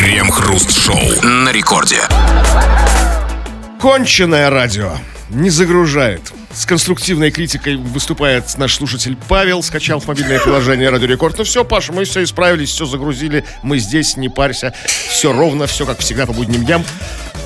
Крем-хруст-шоу на рекорде. Конченое радио не загружает. С конструктивной критикой выступает наш слушатель Павел. Скачал в мобильное приложение Радио Рекорд. Ну все, Паша, мы все исправились, все загрузили. Мы здесь, не парься. Все ровно, все как всегда по будним дням.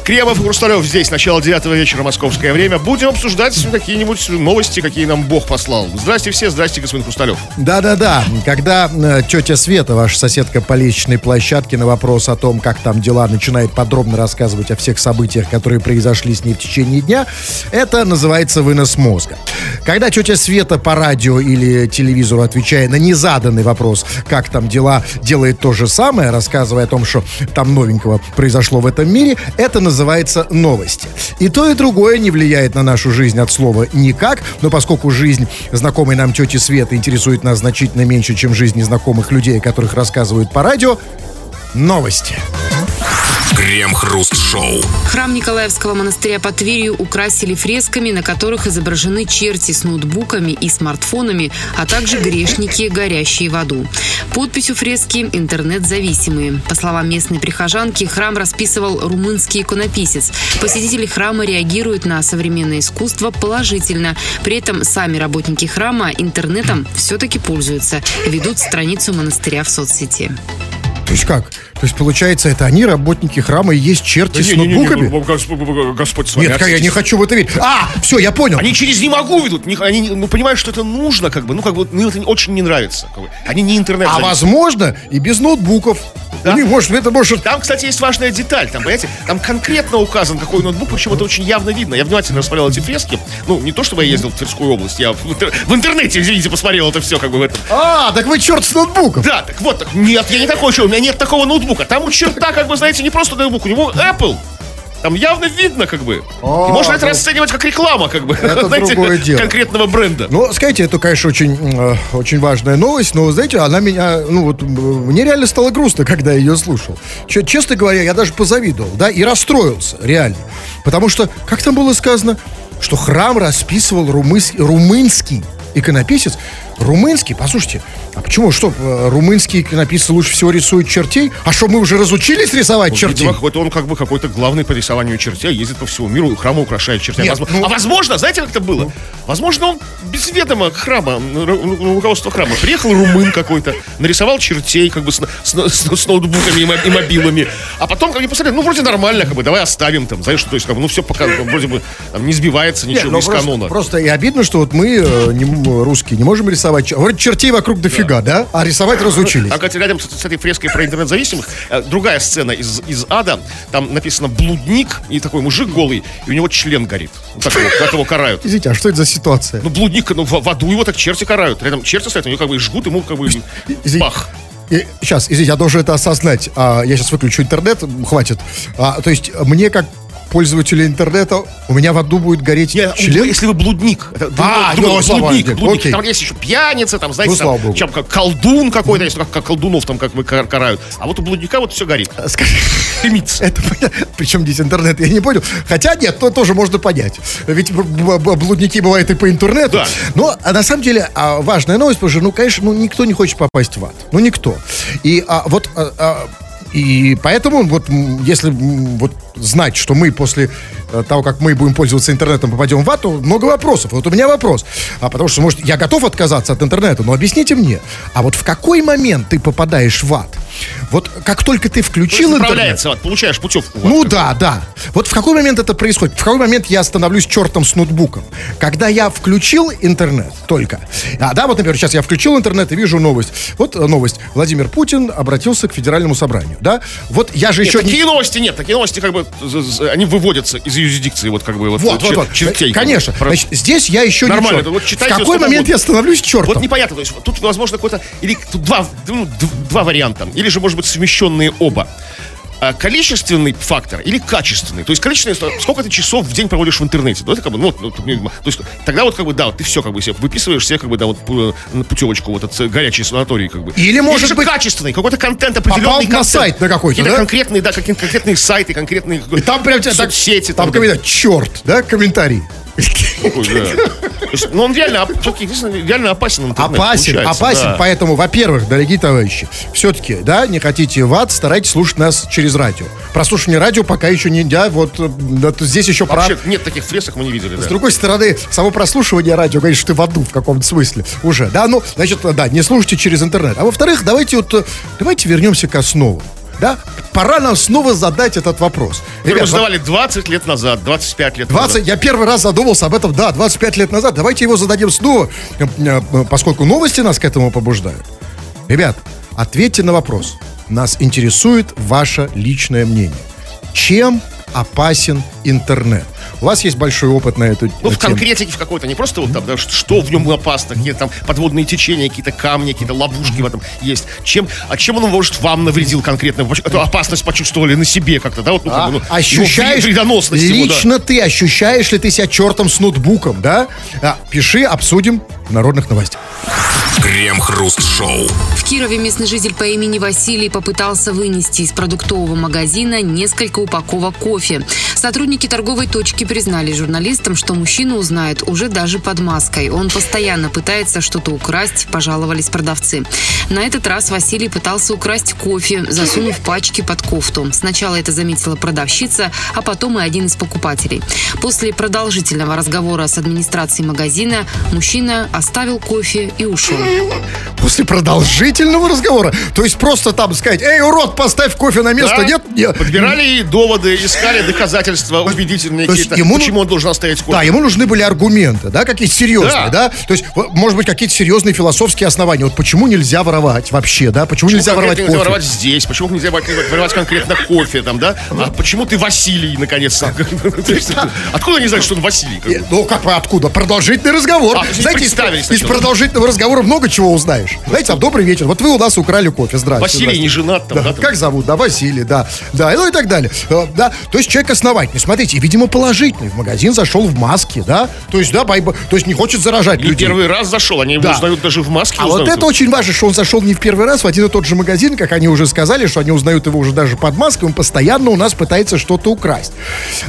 Кремов и Хрусталев здесь, начало 9 вечера, московское время. Будем обсуждать какие-нибудь новости, какие нам Бог послал. Здрасте все, здрасте, господин Хрусталев. Да-да-да. Когда э, тетя Света, ваша соседка по лестничной площадке, на вопрос о том, как там дела, начинает подробно рассказывать о всех событиях, которые произошли с ней в течение дня, это называется вынос мозга. Когда тетя Света по радио или телевизору, отвечая на незаданный вопрос, как там дела, делает то же самое, рассказывая о том, что там новенького произошло в этом мире, это называется новости. И то, и другое не влияет на нашу жизнь от слова никак, но поскольку жизнь знакомой нам тети Светы интересует нас значительно меньше, чем жизнь незнакомых людей, о которых рассказывают по радио, новости. Крем-хруст-шоу. Храм Николаевского монастыря под Тверью украсили фресками, на которых изображены черти с ноутбуками и смартфонами, а также грешники, горящие в аду. Подпись у фрески «Интернет-зависимые». По словам местной прихожанки, храм расписывал румынский иконописец. Посетители храма реагируют на современное искусство положительно. При этом сами работники храма интернетом все-таки пользуются. Ведут страницу монастыря в соцсети. То есть как? То есть, получается, это они, работники храма, и есть черти с ноутбуками? ну, Господь, с вами. Нет, я не хочу в это верить. А, все, я понял. Они через «не могу» ведут. Не- Они, ну, понимают, что это нужно, как бы. Ну, как бы, мне это очень не нравится. как бы. Они не интернет. А возможно, и без ноутбуков. Да. У них, может, это может... Там, кстати, есть важная деталь. Там, понимаете, там конкретно указан, какой ноутбук, причем это очень явно видно. Я внимательно рассмотрел эти фрески. Ну, не то, чтобы я ездил в Тверскую область, я в, интер- в интернете, извините, посмотрел это все, как бы в этом. А, так вы черт с ноутбуком. Да, так вот, так, нет, я не такой человек, у меня нет такого ноутбука. Там у черта, как бы, знаете, не просто ноутбук, у него Apple. Там явно видно, как бы. А, И можно это ну, расценивать как реклама, как бы. это другое дело. конкретного бренда. Ну, скажите, это, конечно, очень, э, очень важная новость, но, знаете, она меня, ну, вот, мне реально стало грустно, когда я ее слушал. Че- честно говоря, я даже позавидовал, да, и расстроился, реально. Потому что, как там было сказано, что храм расписывал румыс- румынский иконописец. Румынский, послушайте, а почему, что, э, румынский иконописец лучше всего рисует чертей? А что, мы уже разучились рисовать чертей? Видимо, он как бы какой-то главный по рисованию чертей, ездит по всему миру, храмы украшает чертей. Нет, Возможно- ну- А возможно, знаете, как это было? Возможно, он без ведома храма, ру- ру- руководства храма, приехал румын какой-то, нарисовал чертей, как бы с, с- с- с ноутбуками и мо- и мобилами, а потом как бы посмотрели, ну, вроде нормально, как бы, давай оставим там, знаешь, то есть, как бы, ну, все пока вроде бы там, не сбивается Нет, ничего ну, из просто, канона. Просто и обидно, что вот мы, э, не русские, не можем рисовать. Чер- Вроде чертей вокруг дофига, да? А рисовать разучились. А, кстати, рядом с, этой фреской про интернет-зависимых, э, другая сцена из, из ада, там написано «блудник», и такой мужик голый, и у него член горит. Вот так его, как его карают. Извините, а что это за ситуация? Ну, блудник, ну, в, в аду его так черти карают. Рядом черти стоят, у него как бы жгут, ему как бы бах. И- сейчас, извините, я должен это осознать. А, я сейчас выключу интернет, хватит. А, то есть мне, как пользователю интернета, у меня в аду будет гореть Не, член? если вы блудник. Это А, другой- ну, блудник, богу, блудник. окей. Там есть еще пьяница, там, знаете, Ну, там, чем как колдун какой-то, есть, как, как колдунов там как бы кар- карают. А вот у блудника вот все горит. Скажи, Дымится. это понятно. Причем здесь интернет, я не понял. Хотя нет, то тоже можно понять. Ведь блудники бывают и по интернету. Да. Но а на самом деле а, важная новость, потому что, ну, конечно, ну, никто не хочет попасть в ад. Ну, никто. И а, вот... а, а, и поэтому, вот, если вот знать, что мы после э, того, как мы будем пользоваться интернетом, попадем в ад, много вопросов. Вот у меня вопрос. А потому что, может, я готов отказаться от интернета, но объясните мне, а вот в какой момент ты попадаешь в ад? Вот как только ты включил интернет... Управляется, вот, получаешь путевку. вот, Ну как бы. да, да. Вот в какой момент это происходит? В какой момент я становлюсь чертом с ноутбуком? Когда я включил интернет только. А, да, вот, например, сейчас я включил интернет и вижу новость. Вот э, новость. Владимир Путин обратился к федеральному собранию. Да? Вот я же Нет, еще не... такие новости нет, такие новости как бы они выводятся из юрисдикции, вот как бы вот, Вот, вот, чер- вот. чертей. как бы. Конечно. Про- Значит, здесь я еще Нормально, не черт. вот В читайте какой сколько момент я становлюсь чертом? Вот непонятно, то есть тут возможно какой-то, или тут два, ну, два варианта, или же, может быть, совмещенные оба. А, Количественный фактор или качественный? То есть количественный, сколько ты часов в день проводишь в интернете? Ну, это как бы, ну, ну, то есть тогда вот как бы, да, вот ты все как бы себе выписываешь себе как бы, да, вот пу- на путевочку вот этот э, горячий санаторий как бы. Или, может же быть, качественный, какой-то контент определенный попал на контент. сайт на какой-то, Какие-то да? конкретные, да, какие конкретные сайты, конкретные И там прям тебя так- соцсети. Там да. комментарий, черт, да, комментарий. Ну, он реально, реально опасен интернет, Опасен, опасен, да. поэтому, во-первых, дорогие товарищи, все-таки, да, не хотите в ад, старайтесь слушать нас через радио. Прослушивание радио пока еще не, да, вот, да, здесь еще. Вообще нет таких фресок, мы не видели, С другой стороны, само прослушивание радио, что ты в аду в каком-то смысле уже, да, ну, значит, да, не слушайте через интернет. А во-вторых, давайте вот, давайте вернемся к основам, да, пора нам снова задать этот вопрос. Мы Ребят, задавали 20 лет назад, 25 лет 20, назад. я первый раз задумался об этом, да, 25 лет назад. Давайте его зададим снова, э, э, поскольку новости нас к этому побуждают. Ребят, ответьте на вопрос. Нас интересует ваше личное мнение. Чем опасен интернет? У вас есть большой опыт на эту Ну, в тему. конкретике в какой-то, не просто вот там, да, что- в нем опасно, какие-то там подводные течения, какие-то камни, какие-то ловушки в этом есть. Чем, а чем он, может, вам навредил конкретно? Эту опасность почувствовали на себе как-то, да? Вот, ну, как А, бы, ну, его ощущаешь, вредоносность его, да. лично ты ощущаешь ли ты себя чертом с ноутбуком, да? А, пиши, обсудим в народных новостях. Крем-хруст-шоу. В Кирове местный житель по имени Василий попытался вынести из продуктового магазина несколько упаковок кофе. Сотрудники торговой точки признали журналистам, что мужчина узнает уже даже под маской. Он постоянно пытается что-то украсть, пожаловались продавцы. На этот раз Василий пытался украсть кофе, засунув пачки под кофту. Сначала это заметила продавщица, а потом и один из покупателей. После продолжительного разговора с администрацией магазина мужчина оставил кофе и ушел. После продолжительного разговора, то есть просто там сказать, эй, урод, поставь кофе на место, Да. нет? Нет. Подбирали доводы, искали доказательства есть какие-то, ему ну- почему он должен оставить кофе. Да, ему нужны были аргументы, да, какие-то серьезные, Да. да. То есть, может быть, какие-то серьезные философские основания. Вот почему нельзя воровать вообще, да? Почему, Почему нельзя воровать конкретно кофе? нельзя воровать здесь? Почему нельзя воровать конкретно кофе там, да? А почему ты Василий, наконец-то? Откуда они знают, что он Василий? Э, Ну, как откуда? Продолжительный разговор. А, Знаете, из, продолжительного разговора много чего узнаешь. Знаете, а добрый вечер. Вот вы у нас украли кофе. Здравствуйте. Василий не женат там, Да, там? Как зовут? Да, Василий, да. Да, ну и так далее. Э, Да, то есть человек основательный. Смотрите, видимо, положительный. В магазин зашел в маске, да. То есть, да, байба- то есть не хочет заражать Не людей. первый раз зашел, они его Да. узнают даже в маске. А вот это его. очень важно, что он зашел не в первый раз в один и тот же магазин, как они уже сказали, что они узнают его уже даже под маской, он постоянно у нас пытается что-то украсть.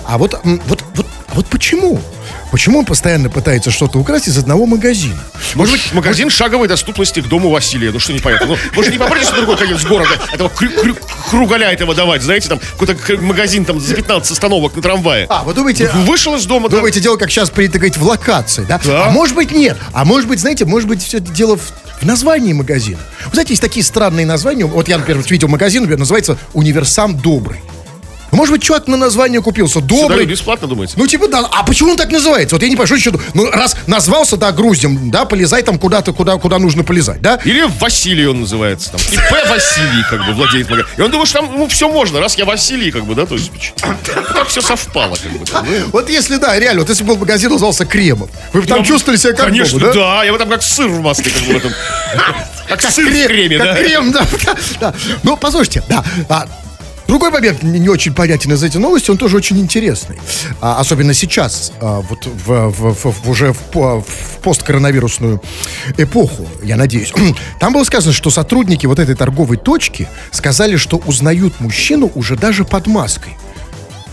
А вот, вот, вот, а вот почему? Почему он постоянно пытается что-то украсть из одного магазина? Может быть, магазин шаговой доступности к дому Василия. Ну что непонятно. Ну, может, не попадете на другой конец города, этого крю- крю- кругаля этого давать, знаете, там какой-то магазин там за 15 остановок на трамвае. А, вы думаете, Вышел из дома, да, думаете, дело, как сейчас принято говорить, в локации, да? Да. А может быть, нет. А может быть, знаете, может быть, все дело в, в названии магазина. Вы знаете, есть такие странные названия. Вот я, например, видел магазин, например, называется «Универсам Добрый». Может быть, чувак на название купился. Добрый. дают бесплатно, думаете? Ну, типа, да. А почему он так называется? Вот я не понимаю, что еще... Ну, раз назвался, да, груздем, да, полезай там куда-то, куда, куда нужно полезать, да? Или Василий он называется там. ИП Василий, как бы, владеет магазином. И он думает, что там, ну, все можно, раз я Василий, как бы, да, то есть, так все совпало, как бы. там, ну. Вот если, да, реально, вот если бы магазин назывался Кремов, вы бы там Я- чувствовали себя как Конечно, дома, да? я бы там как сыр в маске, как бы, в этом. Как сыр в креме, как да? крем, да, да. Ну, послушайте, да. а, Другой момент не очень понятен из этих новостей, он тоже очень интересный. А, особенно сейчас, а, вот в, в- в- уже в, в посткоронавирусную эпоху, я надеюсь. Там было сказано, что сотрудники вот этой торговой точки сказали, что узнают мужчину уже даже под маской.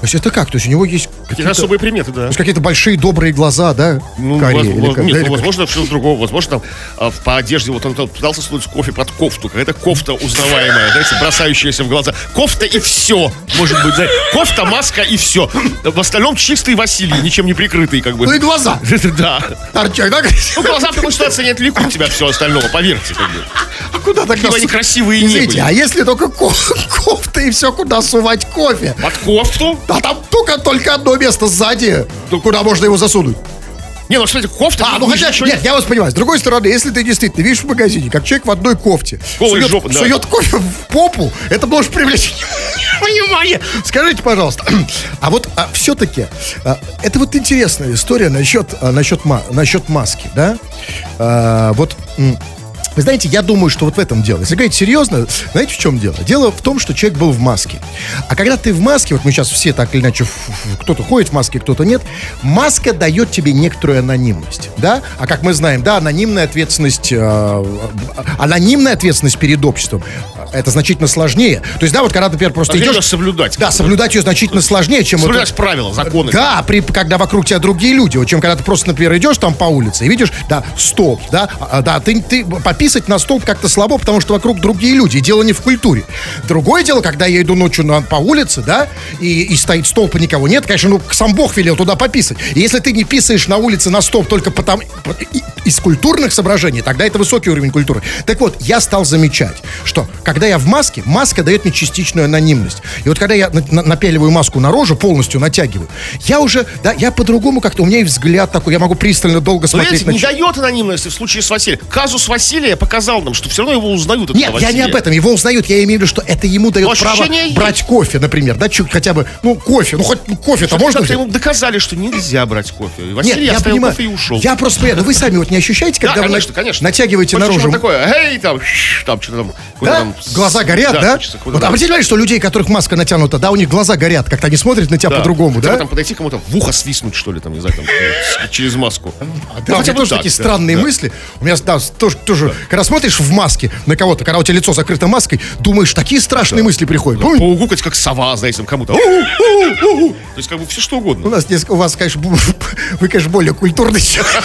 То есть это как? То есть у него есть Какие-то особые приметы, да. то есть какие-то большие добрые глаза, да? Ну, Карие воз- или нет, да, ну, возможно, что-то другого. Возможно, там а, в- по одежде, вот он там пытался сунуть кофе под кофту. Какая-то кофта узнаваемая, знаете, бросающаяся в глаза. Кофта и все, может быть, да. Кофта, маска и все. В остальном чистый Василий, ничем не прикрытый, как бы. Ну и глаза. Да. Торчак, да? Ну, глаза в такой ситуации не отвлекут тебя от всего остального, поверьте, как бы. А куда тогда? Какие они красивые не были. а если только ко- кофта и все, куда сувать кофе? Под кофту? А там только, только одно место сзади, куда можно его засунуть. Не, ну, смотрите, кофта... А, ну хотя, ничего нет, я вас понимаю. С другой стороны, если ты действительно видишь в магазине, как человек в одной кофте сует, жопой, да. сует кофе в попу, это может привлечь внимание. Скажите, пожалуйста, а вот все-таки, это вот интересная история насчет, а, насчет, ма- насчет маски, да? А, вот... вы знаете, я думаю, что вот в этом дело. Если говорить серьезно, знаете, в чем дело? Дело в том, что человек был в маске. А когда ты в маске, вот мы сейчас все так или иначе, кто-то ходит в маске, кто-то нет, маска дает тебе некоторую анонимность, да? А как мы знаем, да, анонимная ответственность, э, анонимная ответственность перед обществом это значительно сложнее. То есть, да, вот когда, например, просто Сложнее идешь... соблюдать. Да, соблюдать ее значительно сложнее, чем... вот- Соблюдать правила, законы. Да, при, когда вокруг тебя другие люди, вот чем когда ты просто, например, идешь там по улице и видишь, да, столб, да, а, да, ты, ты пописать на столб как-то слабо, потому что вокруг другие люди, и дело не в культуре. Другое дело, когда я иду ночью на, по улице, да, и, и стоит столб, и никого нет, конечно, ну, сам Бог велел туда пописать. И если ты не писаешь на улице на столб только потому, из культурных соображений, тогда это высокий уровень культуры. Так вот, я стал замечать, что когда я в маске, маска дает мне частичную анонимность. И вот когда я на- на- напяливаю маску на рожу, полностью натягиваю, я уже, да, я по-другому как-то, у меня и взгляд такой, я могу пристально долго Но смотреть видите, на не дает анонимности в случае с Василием. Казус Василия показал нам, что все равно его узнают. Нет, я не об этом. Его узнают, я имею в виду, что это ему дает Но право есть. брать кофе, например, да, чуть хотя бы, ну, кофе, ну, хоть ну, кофе-то можно взять? ему доказали, что нельзя брать кофе. И Нет, Василий я понимаю. кофе и ушел. Я просто понимаю, ну вы сами вот не ощущаете, Да, когда вы конечно, конечно. натягиваете наружу? что-то такое, эй, там, там, что-то там. Да? там, Глаза горят, да? куда-то Вот там. обратите внимание, что у людей, которых маска натянута, да, у них глаза горят, как-то они смотрят на тебя Да. по-другому, да? там подойти кому-то в ухо свистнуть, что ли, там, не знаю, там, через маску. Да, Ну, у меня тоже так, такие да, странные да. мысли. У меня да, тоже, тоже когда смотришь в маске на кого-то, когда у тебя лицо закрыто маской, думаешь, такие страшные мысли приходят. Ой, Поугукать, как сова, знаете, там, кому-то. То есть, как бы, все что У угодно. нас здесь, у вас, конечно, вы, конечно, более культурный человек.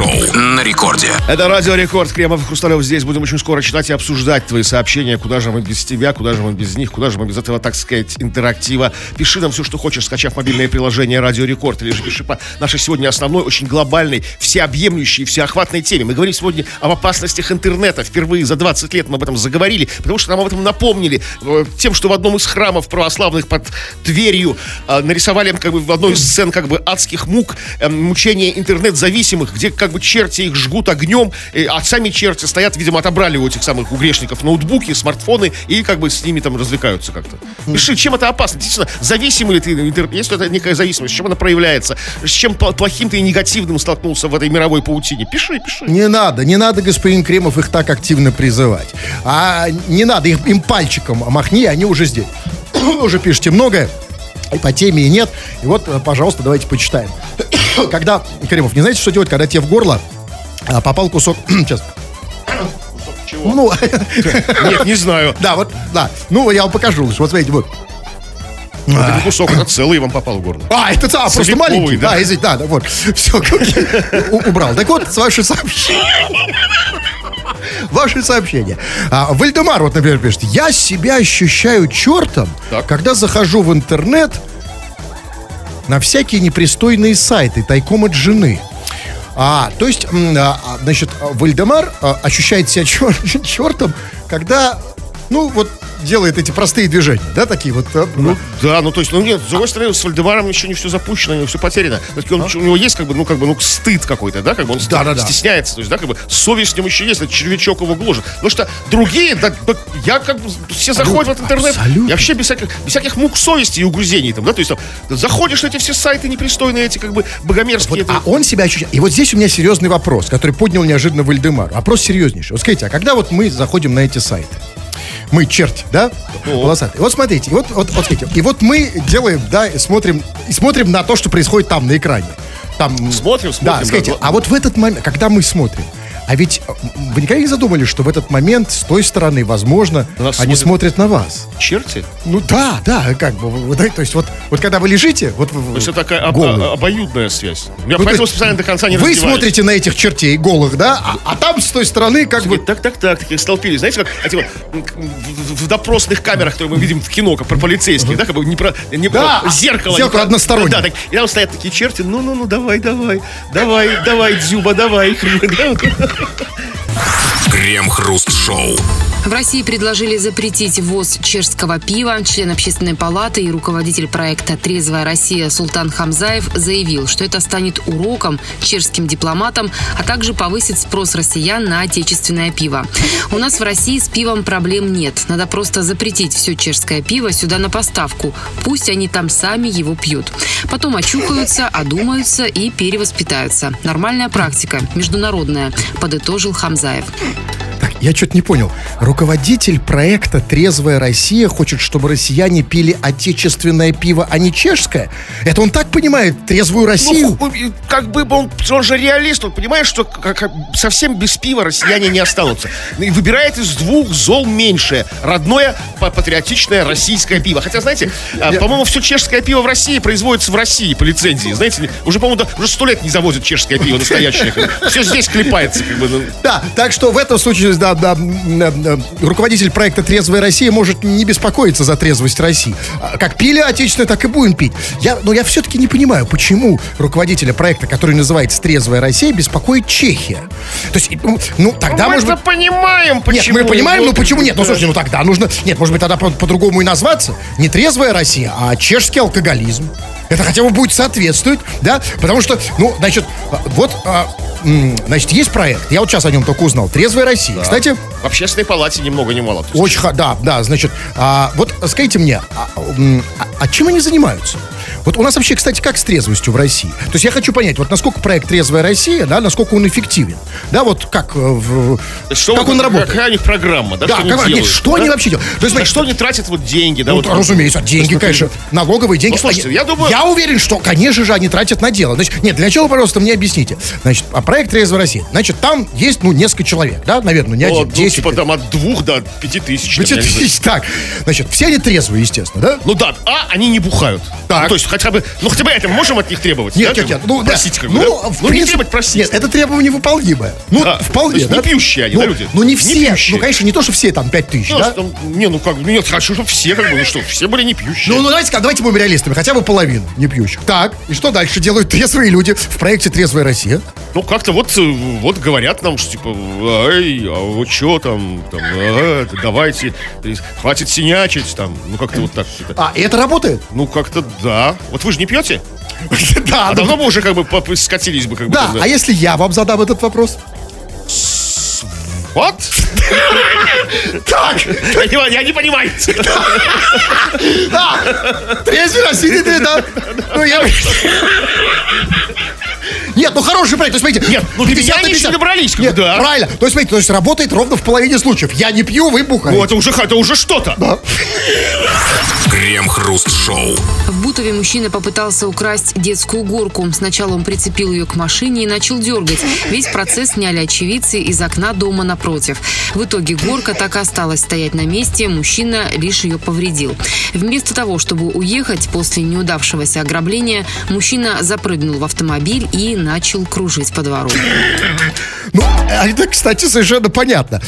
Крем-хруст-шоу на рекорде. Это Радио Рекорд. Кремов Хрусталев здесь. Будем очень скоро читать и обсуждать твои сообщения. Куда же мы без тебя, куда же мы без них, куда же мы без этого, так сказать, интерактива. Пиши нам все, что хочешь, скачав мобильное приложение Радио Рекорд. Или же пиши по нашей сегодня основной, очень глобальной, всеобъемлющей, всеохватной теме. Мы говорим сегодня об опасностях интернета. Впервые за 20 лет мы об этом заговорили, потому что нам об этом напомнили. э, Тем, что в одном из храмов православных под Тверью э, нарисовали как бы в одной из сцен как бы адских мук э, мучения интернет-зависимых, где как бы черти их жгут огнем, а сами черти стоят, видимо, отобрали у этих самых у грешников ноутбуки, смартфоны и как бы с ними там развлекаются как-то. Пиши, чем это опасно? Действительно, зависимый ли ты интернет? Если это некая зависимость, чем она проявляется? С чем пл- плохим ты и негативным столкнулся в этой мировой паутине? Пиши, пиши. Не надо, не надо, господин Кремов, их так активно призывать. А не надо, их, им пальчиком махни, они уже здесь. Уже пишете многое, и по теме и нет. И вот, э, пожалуйста, давайте почитаем. Когда, Кремов, не знаете, что делать, когда тебе в горло а, попал кусок... Сейчас. Чего? Ну, Нет, не знаю. да, вот, да. Ну, я вам покажу лучше. Вот смотрите, вот. Это не кусок, это целый вам попал в горло. А, это а, просто маленький. да. Да, извините, да, да, вот. Все, убрал. Так вот, с ваше сообщение. Ваше сообщение. А, Вальдемар, вот, например, пишет. Я себя ощущаю чертом, Так. когда захожу в интернет на всякие непристойные сайты, тайком от жены. А, то есть, а, а, значит, Вальдемар а, ощущает себя чер- чертом, когда, ну, вот, делает эти простые движения, да, такие вот. а, Ну да, ну то есть, ну нет, с другой стороны, с Вальдемаром еще не все запущено, не все потеряно. Он- у него есть как бы, ну как бы, ну стыд какой-то, да, как бы он ст- Да-да-да. стесняется, то есть, да, как бы совесть в нем еще есть, этот червячок его гложет. Потому что другие, да, да, я как бы, все заходят в этот интернет, абсолютно. я вообще без всяких, без всяких мук совести и угрызений там, да, то есть там, заходишь на эти все сайты непристойные, эти как бы богомерзкие. Вот, это- а он себя ощущает. И вот здесь у меня серьезный вопрос, который поднял неожиданно Вальдемар. Вопрос серьезнейший. Вот скажите, а когда вот мы заходим на эти сайты? Мы черти, да? Волосатые. Вот смотрите, вот, вот, вот смотрите, и вот мы делаем, да, и смотрим, и смотрим на то, что происходит там на экране. Там, Смотрим, смотрим, Да, скажите, да. а вот в этот момент, когда мы смотрим, а ведь э, вы никогда не задумались, что в этот момент с той стороны, возможно, они смотрят. смотрят на вас? Черти? Ну да, да, как бы, да, то есть вот, вот когда вы лежите, вот То есть это такая голые. обоюдная связь. Я Ну, то поэтому есть специально до конца не Вы раздеваюсь. смотрите на этих чертей голых, да? А, а там с той стороны как бы... Так, так, так, такие столпились. Знаете, как эти вот в, в допросных камерах, которые мы видим в кино, как про полицейских, да, как бы не про, не Да, про зеркало. зеркало про- одностороннее. Да, так, и там стоят такие черти, ну-ну-ну, давай, давай, давай, давай, Дзюба, давай. Крем-хруст-шоу. В России предложили запретить ввоз чешского пива. Член общественной палаты и руководитель проекта «Трезвая Россия» Султан Хамзаев заявил, что это станет уроком чешским дипломатам, а также повысит спрос россиян на отечественное пиво. У нас в России с пивом проблем нет. Надо просто запретить все чешское пиво сюда на поставку. Пусть они там сами его пьют. Потом очухаются, одумаются и перевоспитаются. Нормальная практика, международная, подытожил Хамзаев. Я что-то не понял. Руководитель проекта «Трезвая Россия» хочет, чтобы россияне пили отечественное пиво, а не чешское? Это он так понимает трезвую Россию? Ну, как бы он, он же реалист, он понимает, что как- совсем без пива россияне не останутся. И выбирает из двух зол меньшее. Родное, па- патриотичное российское пиво. Хотя, знаете, а, по-моему, все чешское пиво в России производится в России по лицензии. Знаете, уже, по-моему, уже сто лет не завозят чешское пиво настоящее. Все здесь клепается. Как бы, ну. Да, так что в этом случае да, да, э, руководитель проекта «Трезвая Россия» может не беспокоиться за трезвость России. А Как пили отечественное, так и будем пить. Я, но я все-таки не понимаю, почему руководителя проекта, который называется «Трезвая Россия», беспокоит Чехия. То есть, ну, ну, тогда, мы может быть... понимаем, Нет, почему. мы понимаем, его- ну почему нет? Ну, слушайте, ну тогда нужно... Нет, может быть, тогда по- по-другому и назваться. Не трезвая Россия, а чешский алкоголизм. Это хотя бы будет соответствовать, да? Потому что, ну, значит, а, вот, а, значит, есть проект. Я вот сейчас о нем только узнал. Трезвая Россия. Кстати, В общественной палате ни много ни мало. очень, да, да, значит, а, вот скажите мне, а, а- а чем они занимаются? Вот у нас вообще, кстати, как с трезвостью в России? То есть я хочу понять, вот насколько проект «Трезвая Россия», да, насколько он эффективен? Да, вот как, э, в- Что как вы- он работает? Какая у них программа, да? Да, что они как- нет, делают, что да? они вообще делают? То есть, На что они тратят вот деньги, да? Ну, вот, разумеется, деньги, вот, конечно, налоговые деньги. Ну, слушайте, А я думаю- Я уверен, что, конечно же, они тратят на дело. Значит, нет, для начала, пожалуйста, мне объясните. Значит, а проект «Трезвая Россия». Значит, там есть, ну, несколько человек, да, наверное, не один, ну, 10. типа там от двух до пяти тысяч. там, не знаю. так, значит, все они трезвые, естественно, да? Ну да, а они не бухают. Так. Ну, то есть хотя бы, ну хотя бы это мы можем от них требовать. Нет, да, нет, нет. Ну, да. Простите, как бы, ну, да? Ну, не принципе, требовать простить. Нет, это требование выполнимое. Ну, Да. вполне. То есть не да? пьющие они, ну, да, люди? Ну, не Не все. пьющие. Ну, конечно, не то, что все там 5 тысяч, Ну, да? что, не, ну как, ну нет, хочу, чтобы все, как бы, ну что, все были не пьющие. Ну, ну давайте, давайте будем реалистами, хотя бы половину не пьющих. Так, и что дальше делают трезвые люди в проекте «Трезвая Россия»? Ну, как-то вот, э, вот говорят нам, что типа, эй, а вот что там, там, это давайте, э, хватит синячить, там, ну как-то вот так. типа. А, и это работает? Ну, как-то да. Вот вы же не пьете? Да, А ну, давно бы уже как бы скатились бы как бы. Да, а если я вам задам этот вопрос? Вот? Так, Я не, понимаю. трезвый Россия, ты, да? Ну, я... Нет, ну хороший проект, то есть, смотрите, Нет, ну, до 50 меня на они 50. не добрались, как Нет, да. правильно. То есть, смотрите, то есть работает ровно в половине случаев. Я не пью, вы бухаете. Ну, это уже, это уже что-то. Крем-хруст-шоу. В Бутове мужчина попытался украсть детскую горку. Сначала он прицепил ее к машине и начал дергать. Весь процесс сняли очевидцы из окна дома напротив. В итоге горка так и осталась стоять на месте, мужчина лишь ее повредил. Вместо того, чтобы уехать после неудавшегося ограбления, мужчина запрыгнул в автомобиль и начал кружить по двору. Ну, а это, кстати, совершенно понятно.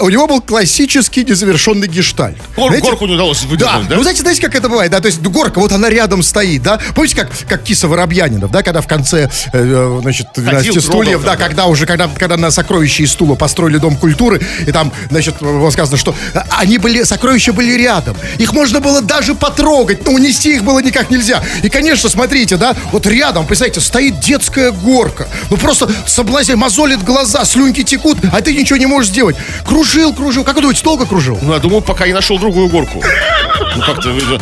У него был классический незавершенный гештальт. Гор- Знаете, горку не удалось Да, выдернуть, да? ну знаете, знаете, как это бывает, да, то есть горка, вот она рядом стоит, да, помните, как, как Киса Воробьянинов, да, когда в конце, э, э, значит, 12 Ходил, стульев, да, да. когда уже, когда, когда на сокровища из стула построили Дом культуры, и там, значит, было сказано, что а, они были, сокровища были рядом, их можно было даже потрогать, но унести их было никак нельзя. И, конечно, смотрите, да, вот рядом, представляете, стоит детская горка, ну просто соблазняет, мозолит глаза, слюнки текут, а ты ничего не можешь сделать. Кружил, кружил, как вы думаете, долго кружил? Ну, я думаю, пока не нашел другую горку. Ну, как-то, э,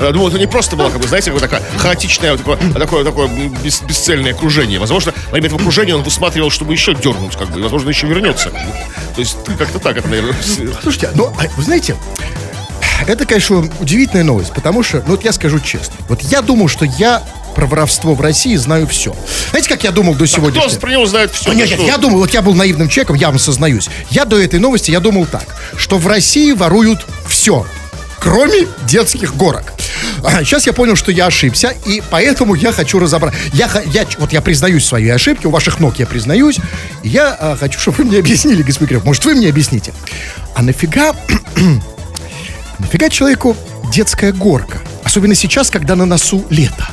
я думаю, это не просто было, как бы, знаете, вот такое хаотичное, вот такое, такое, такое бес- бесцельное кружение. Возможно, во время этого кружения он высматривал, чтобы еще дернуть, как бы, и, возможно, еще вернется. как бы. То есть, как-то так это, наверное. Слушайте, ну, а, вы знаете, это, конечно, удивительная новость, потому что, ну, вот я скажу честно, вот я думал, что я про воровство в России знаю все. Знаете, как я думал до Кто сегодняшнего? про него знает все? Ну, Нет, нет, я думал, вот я был наивным человеком, я вам сознаюсь. Я до этой новости, я думал так, что в России воруют все, кроме детских горок. А, Сейчас я понял, что я ошибся, и поэтому я хочу разобрать. Я, я, вот я признаюсь своей ошибке, у ваших ног я признаюсь. Я а, хочу, чтобы вы мне объяснили, господин Кирилл. Может, вы мне объясните? А нафига, нафига человеку детская горка? Особенно сейчас, когда на носу лето.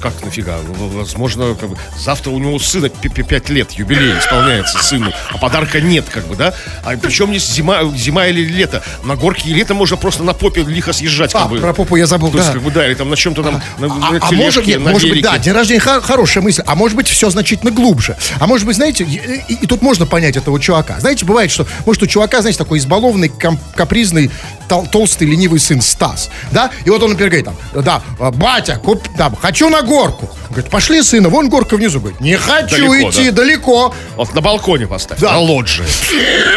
Как нафига? Возможно, как бы, завтра у него сына 5 лет, юбилей исполняется сыну, а подарка нет, как бы, да? А причем здесь зима, зима или лето? На горке и летом можно просто на попе лихо съезжать, как А, бы. про попу я забыл, То есть, да. как бы, да, или там на чем-то там, на, А, на а может, тележке, нет, на может быть, да, день рождения хо- хорошая мысль, а может быть, все значительно глубже. А может быть, знаете, и, и- и тут можно понять этого чувака. Знаете, бывает, что, может, у чувака, знаете, такой избалованный, капризный тол- толстый ленивый сын Стас, да, и вот он, например, говорит, там, да, батя, куп, там, хочу на горку. Говорит, пошли, сына, вон горка внизу. Говорит, не хочу Далеко, идти, да. далеко. Вот на балконе поставь, Да. на лоджии.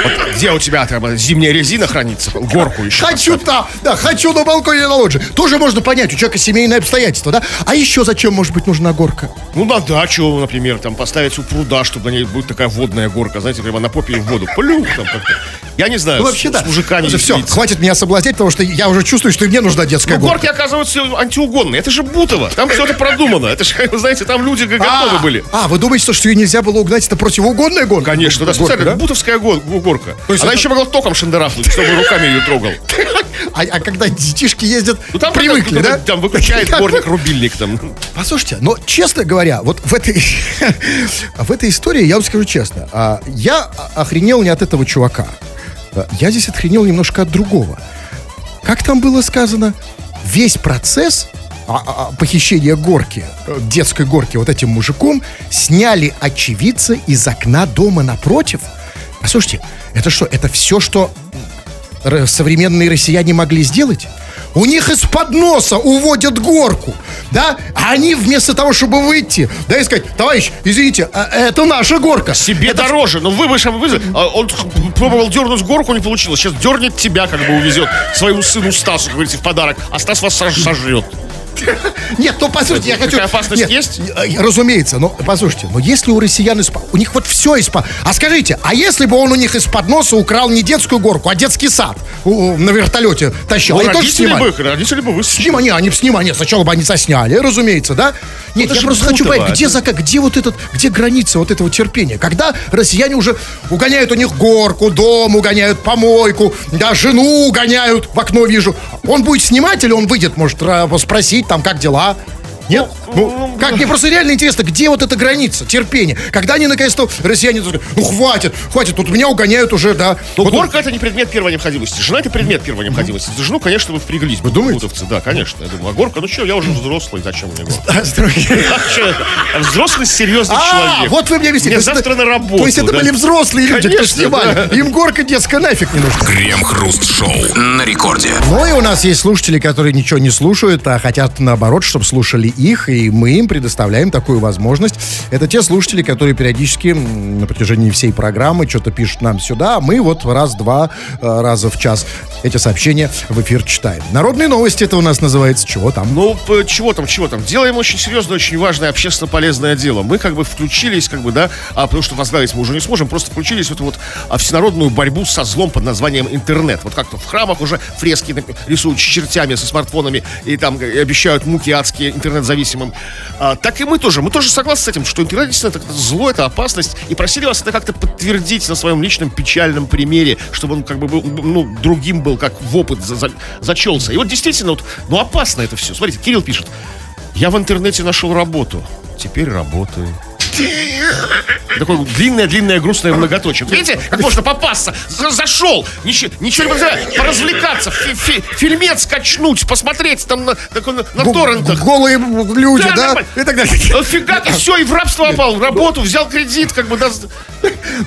Вот где у тебя там зимняя резина хранится? Горку еще. Хочу там, да, хочу на балконе на лоджии. Тоже можно понять, у человека семейные обстоятельства, да? А еще зачем, может быть, нужна горка? Ну, на дачу, например, там поставить у пруда, чтобы на ней будет такая водная горка, знаете, прямо на попе и в воду. Плюх там как-то. Я не знаю, Ну, с- вообще, с, да. мужиками Все, веселиться. хватит меня соблазнять, потому что я уже чувствую, что и мне нужна детская Ну, горка. горки, оказываются, антиугонные. Это же Бутово. Там все это продумано. Это же, вы знаете, там люди готовы а, были. А, вы думаете, что, ее нельзя было угнать? Это противоугонная гонка? Конечно, да, Горка, специально, бутовская го- горка. Она еще могла током шандарафнуть, чтобы руками ее трогал. А, а когда детишки ездят, Ну там привыкли, да? Там выключает дворник рубильник там. Послушайте, но честно говоря, вот в этой, в этой истории, я вам скажу честно, а, я охренел не от этого чувака. А, Я здесь охренел немножко от другого. Как там было сказано, весь процесс а, а, а, похищения горки, э, детской горки вот этим мужиком, сняли очевидцы из окна дома напротив. Послушайте, это что, это все, что современные россияне могли сделать? У них из-под носа уводят горку, да? А они вместо того, чтобы выйти, да, и сказать, товарищ, извините, а это наша горка. Себе дороже. Ну вы шам- вы- а Он пробовал дернуть горку, не получилось. Сейчас дернет тебя, как бы увезет своему сыну Стасу, говорите, в подарок. А Стас вас сож- сожрет. Нет, ну послушайте, я хочу... Опасность Нет, есть? э, Разумеется, но послушайте, но если у россиян из-под... У них вот все из-под... А скажите, а если бы он у них из-под носа украл не детскую горку, а детский сад на вертолете тащил? Ну, Они тоже снимали? бы, родители бы вы Снимали, они снимали, нет, сначала бы они сосняли, разумеется, да? Нет, это я просто хочу понять, где, это- за, где вот этот, где граница вот этого терпения? Когда россияне уже угоняют у них горку, дом угоняют, помойку, да, жену угоняют, в окно вижу. Он будет снимать или он выйдет, может, ра- спросить там, как дела? Нет? Ну, как, мне просто реально интересно, где вот эта граница терпения? Когда они наконец-то, россияне, ну хватит, хватит, тут меня угоняют уже, да. Но Вот- горка это не предмет первой необходимости. Жена это предмет первой необходимости. За жену, конечно, вы впряглись. Вы думаете? Да, конечно. Я думаю, а горка, ну что, я уже взрослый, зачем мне горка? А, Взрослый серьезный А, человек. вот вы мне объясните. Мне завтра на работу. То есть это были взрослые люди, кто Конечно, снимали. Им горка детская нафиг не нужна. Крем-хруст-шоу на рекорде. Ну и у нас есть слушатели, которые ничего не слушают, а хотят наоборот, чтобы слушали их, и мы им предоставляем такую возможность. Это те слушатели, которые периодически на протяжении всей программы что-то пишут нам сюда, а мы вот раз-два э, раза в час эти сообщения в эфир читаем. Народные новости это у нас называется чего там? Ну, чего там, чего там? Делаем очень серьезное, очень важное, общественно полезное дело. Мы как бы включились, как бы, да, а потому что возглавить мы уже не сможем, просто включились в эту вот а, всенародную борьбу со злом под названием интернет. Вот как-то в храмах уже фрески рисуют с чертями, со смартфонами, и там э, обещают муки адские интернет-зависимым. А, так и мы тоже. Мы тоже согласны с этим, что интернет действительно это зло, это опасность, и просили вас это как-то подтвердить на своем личном печальном примере, чтобы он как бы был, ну, другим был, как в опыт за- за- зачелся. И вот действительно, вот, ну опасно это все. Смотрите, Кирилл пишет. Я в интернете нашел работу. Теперь работаю. Такое длинное-длинное грустное многоточие. Видите, как можно попасться? За- Зашел, ничего, ничего не подозревая, поразвлекаться, фи- фи- фильмец качнуть, посмотреть там на, на, на торрентах. Голые люди, Да, да? И так далее. Ну, Фига, и все, и в рабство попал, в работу, взял кредит, как бы, да,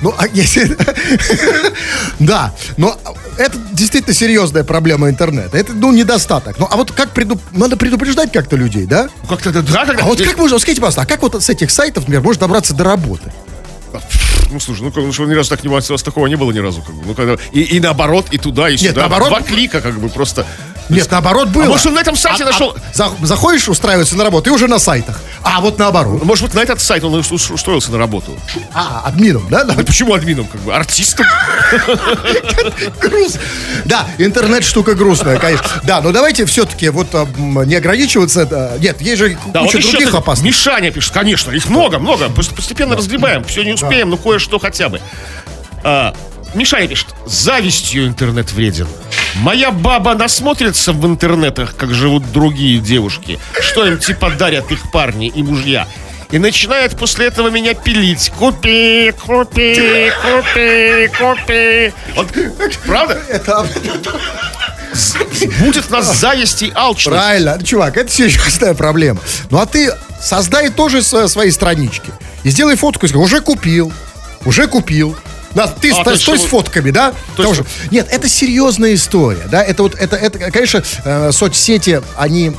Ну, а если... Да, но это действительно серьезная проблема интернета. Это, ну, недостаток. Ну, а вот как преду... Надо предупреждать как-то людей, да? как-то, да, да, когда... А вот как можно, скажите, пожалуйста, а как вот с этих сайтов, например, можно добраться до работы? Ну, слушай, ну, ну, что ни разу так не, у вас такого не было ни разу, как бы. Ну, когда, и, и наоборот, и туда, и сюда. наоборот. Два клика, как бы, просто... Нет, наоборот, было. А может, он на этом сайте А- а нашел... за- заходишь устраиваться на работу, и уже на сайтах. А вот наоборот. Может быть, на этот сайт он ус- устроился на работу. А, админом, да? Да, Ну, почему админом, как бы? Артистом? груз. Да, интернет штука грустная, конечно. Да, но давайте все-таки вот а, не ограничиваться. Нет, есть же вот куча других опасностей. Мишаня пишет, конечно, их много, много. Пос- Постепенно разгребаем, все не успеем, но кое-что хотя бы. А, Мишаня пишет, завистью интернет вреден. Моя баба насмотрится в интернетах, как живут другие девушки, что им типа дарят их парни и мужья. И начинает после этого меня пилить. Купи, купи, купи, купи. Вот, правда? Это Будет у нас зависть и алчность. правильно, чувак, это серьезная проблема. Ну а ты создай тоже свои странички. И сделай фотку и скажи, уже купил, уже купил. Да, ты А, с, то есть, с фотками, да? То есть- Тоже. Нет, это серьезная история, да? Это вот, это, это конечно, э, соцсети, они